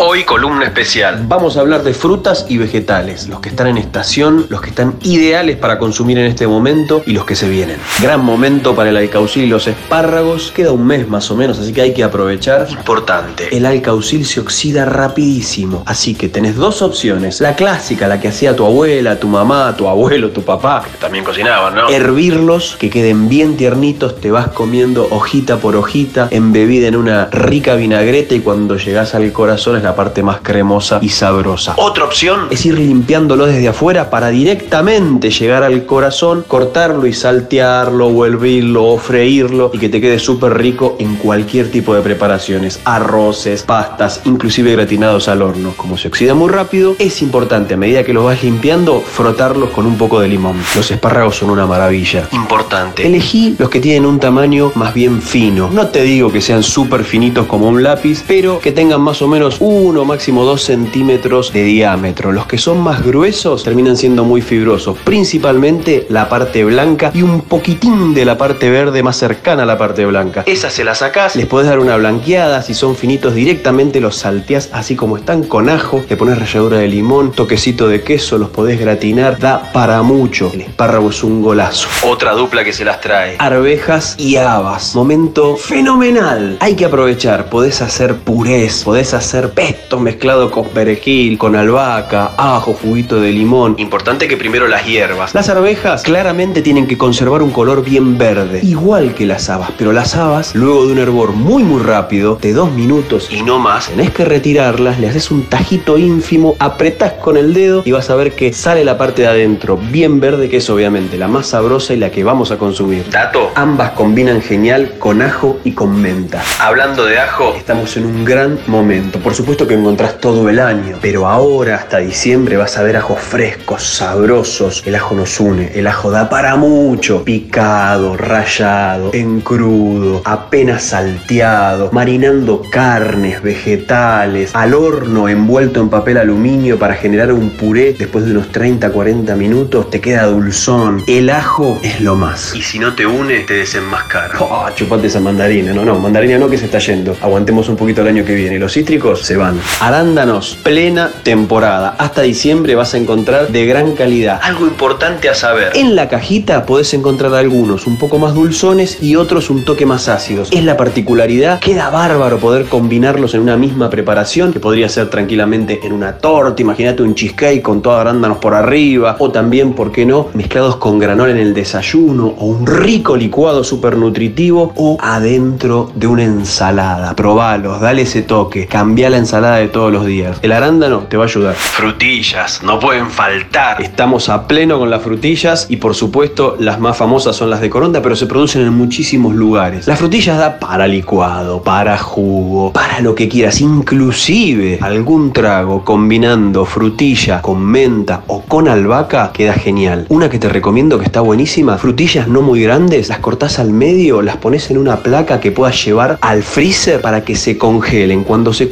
Hoy columna especial. Vamos a hablar de frutas y vegetales, los que están en estación, los que están ideales para consumir en este momento y los que se vienen. Gran momento para el alcaucil y los espárragos. Queda un mes más o menos, así que hay que aprovechar. Importante, el alcaucil se oxida rapidísimo, así que tenés dos opciones. La clásica, la que hacía tu abuela, tu mamá, tu abuelo, tu papá, que también cocinaban, ¿no? Hervirlos, que queden bien tiernitos, te vas comiendo hojita por hojita, embebida en una rica vinagreta y cuando llegas al corazón es la parte más cremosa y sabrosa. Otra opción es ir limpiándolo desde afuera para directamente llegar al corazón, cortarlo y saltearlo o hervirlo o freírlo y que te quede súper rico en cualquier tipo de preparaciones, arroces, pastas, inclusive gratinados al horno. Como se oxida muy rápido, es importante a medida que los vas limpiando frotarlos con un poco de limón. Los espárragos son una maravilla. Importante. Elegí los que tienen un tamaño más bien fino. No te digo que sean súper finitos como un lápiz, pero que tengan más o menos uno, máximo dos centímetros de diámetro. Los que son más gruesos terminan siendo muy fibrosos, principalmente la parte blanca y un poquitín de la parte verde más cercana a la parte blanca. Esas se las sacás, les podés dar una blanqueada, si son finitos directamente los salteás así como están con ajo, le pones ralladura de limón, toquecito de queso, los podés gratinar, da para mucho. El espárrago es un golazo. Otra dupla que se las trae. Arvejas y habas. Momento fenomenal. Hay que aprovechar. Podés hacer purés, podés hacer pesto mezclado con perejil, con albahaca, ajo, juguito de limón. Importante que primero las hierbas. Las arvejas claramente tienen que conservar un color bien verde, igual que las habas, pero las habas, luego de un hervor muy muy rápido, de dos minutos y no más, tenés que retirarlas, le haces un tajito ínfimo, apretás con el dedo y vas a ver que sale la parte de adentro bien verde, que es obviamente la más sabrosa y la que vamos a consumir. Dato, ambas combinan genial con ajo y con menta. Hablando de ajo, estamos en un gran momento. Por supuesto que encontrás todo el año, pero ahora hasta diciembre vas a ver ajos frescos, sabrosos. El ajo nos une, el ajo da para mucho. Picado, rallado, en crudo, apenas salteado, marinando carnes, vegetales, al horno envuelto en papel aluminio para generar un puré después de unos 30-40 minutos, te queda dulzón. El ajo es lo más. Y si no te une, te desenmascara. Oh, chupate esa mandarina. No, no, mandarina no que se está yendo. Aguantemos un poquito el año que viene. Los cítricos se Arándanos, plena temporada. Hasta diciembre vas a encontrar de gran calidad. Algo importante a saber. En la cajita podés encontrar algunos un poco más dulzones y otros un toque más ácidos. Es la particularidad. Queda bárbaro poder combinarlos en una misma preparación, que podría ser tranquilamente en una torta. Imagínate un cheesecake con todos arándanos por arriba. O también, ¿por qué no? Mezclados con granola en el desayuno. O un rico licuado súper nutritivo. O adentro de una ensalada. Probalos, dale ese toque. Cambia la ensalada de todos los días. El arándano te va a ayudar. Frutillas, no pueden faltar. Estamos a pleno con las frutillas y por supuesto las más famosas son las de Coronda, pero se producen en muchísimos lugares. Las frutillas da para licuado, para jugo, para lo que quieras, inclusive algún trago combinando frutilla con menta o con albahaca queda genial. Una que te recomiendo que está buenísima, frutillas no muy grandes, las cortás al medio, las pones en una placa que puedas llevar al freezer para que se congelen. Cuando se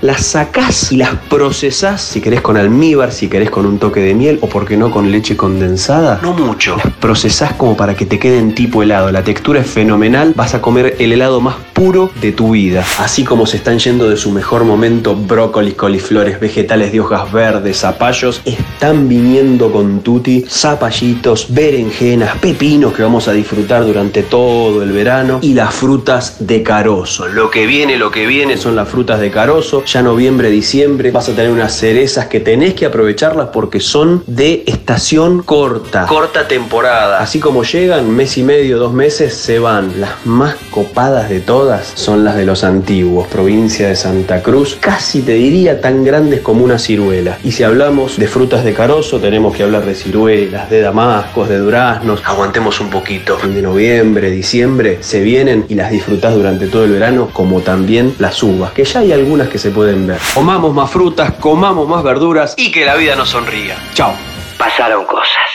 las sacás y las procesás, si querés con almíbar, si querés con un toque de miel o por qué no con leche condensada. No mucho. Las procesás como para que te queden tipo helado. La textura es fenomenal. Vas a comer el helado más puro de tu vida. Así como se están yendo de su mejor momento brócolis, coliflores, vegetales de hojas verdes, zapallos, están viniendo con tutti zapallitos, berenjenas, pepinos que vamos a disfrutar durante todo el verano y las frutas de carozo. Lo que viene, lo que viene son las frutas de carozo. Ya noviembre, diciembre vas a tener unas cerezas que tenés que aprovecharlas porque son de estación corta, corta temporada. Así como llegan, mes y medio, dos meses, se van. Las más copadas de todas son las de los antiguos, provincia de Santa Cruz, casi te diría tan grandes como una ciruela. Y si hablamos de frutas de carozo, tenemos que hablar de ciruelas, de damascos, de duraznos. Aguantemos un poquito. Fin de noviembre, diciembre, se vienen y las disfrutás durante todo el verano, como también las uvas, que ya hay algunas que se pueden ver. Comamos más frutas, comamos más verduras y que la vida nos sonría. Chao. Pasaron cosas.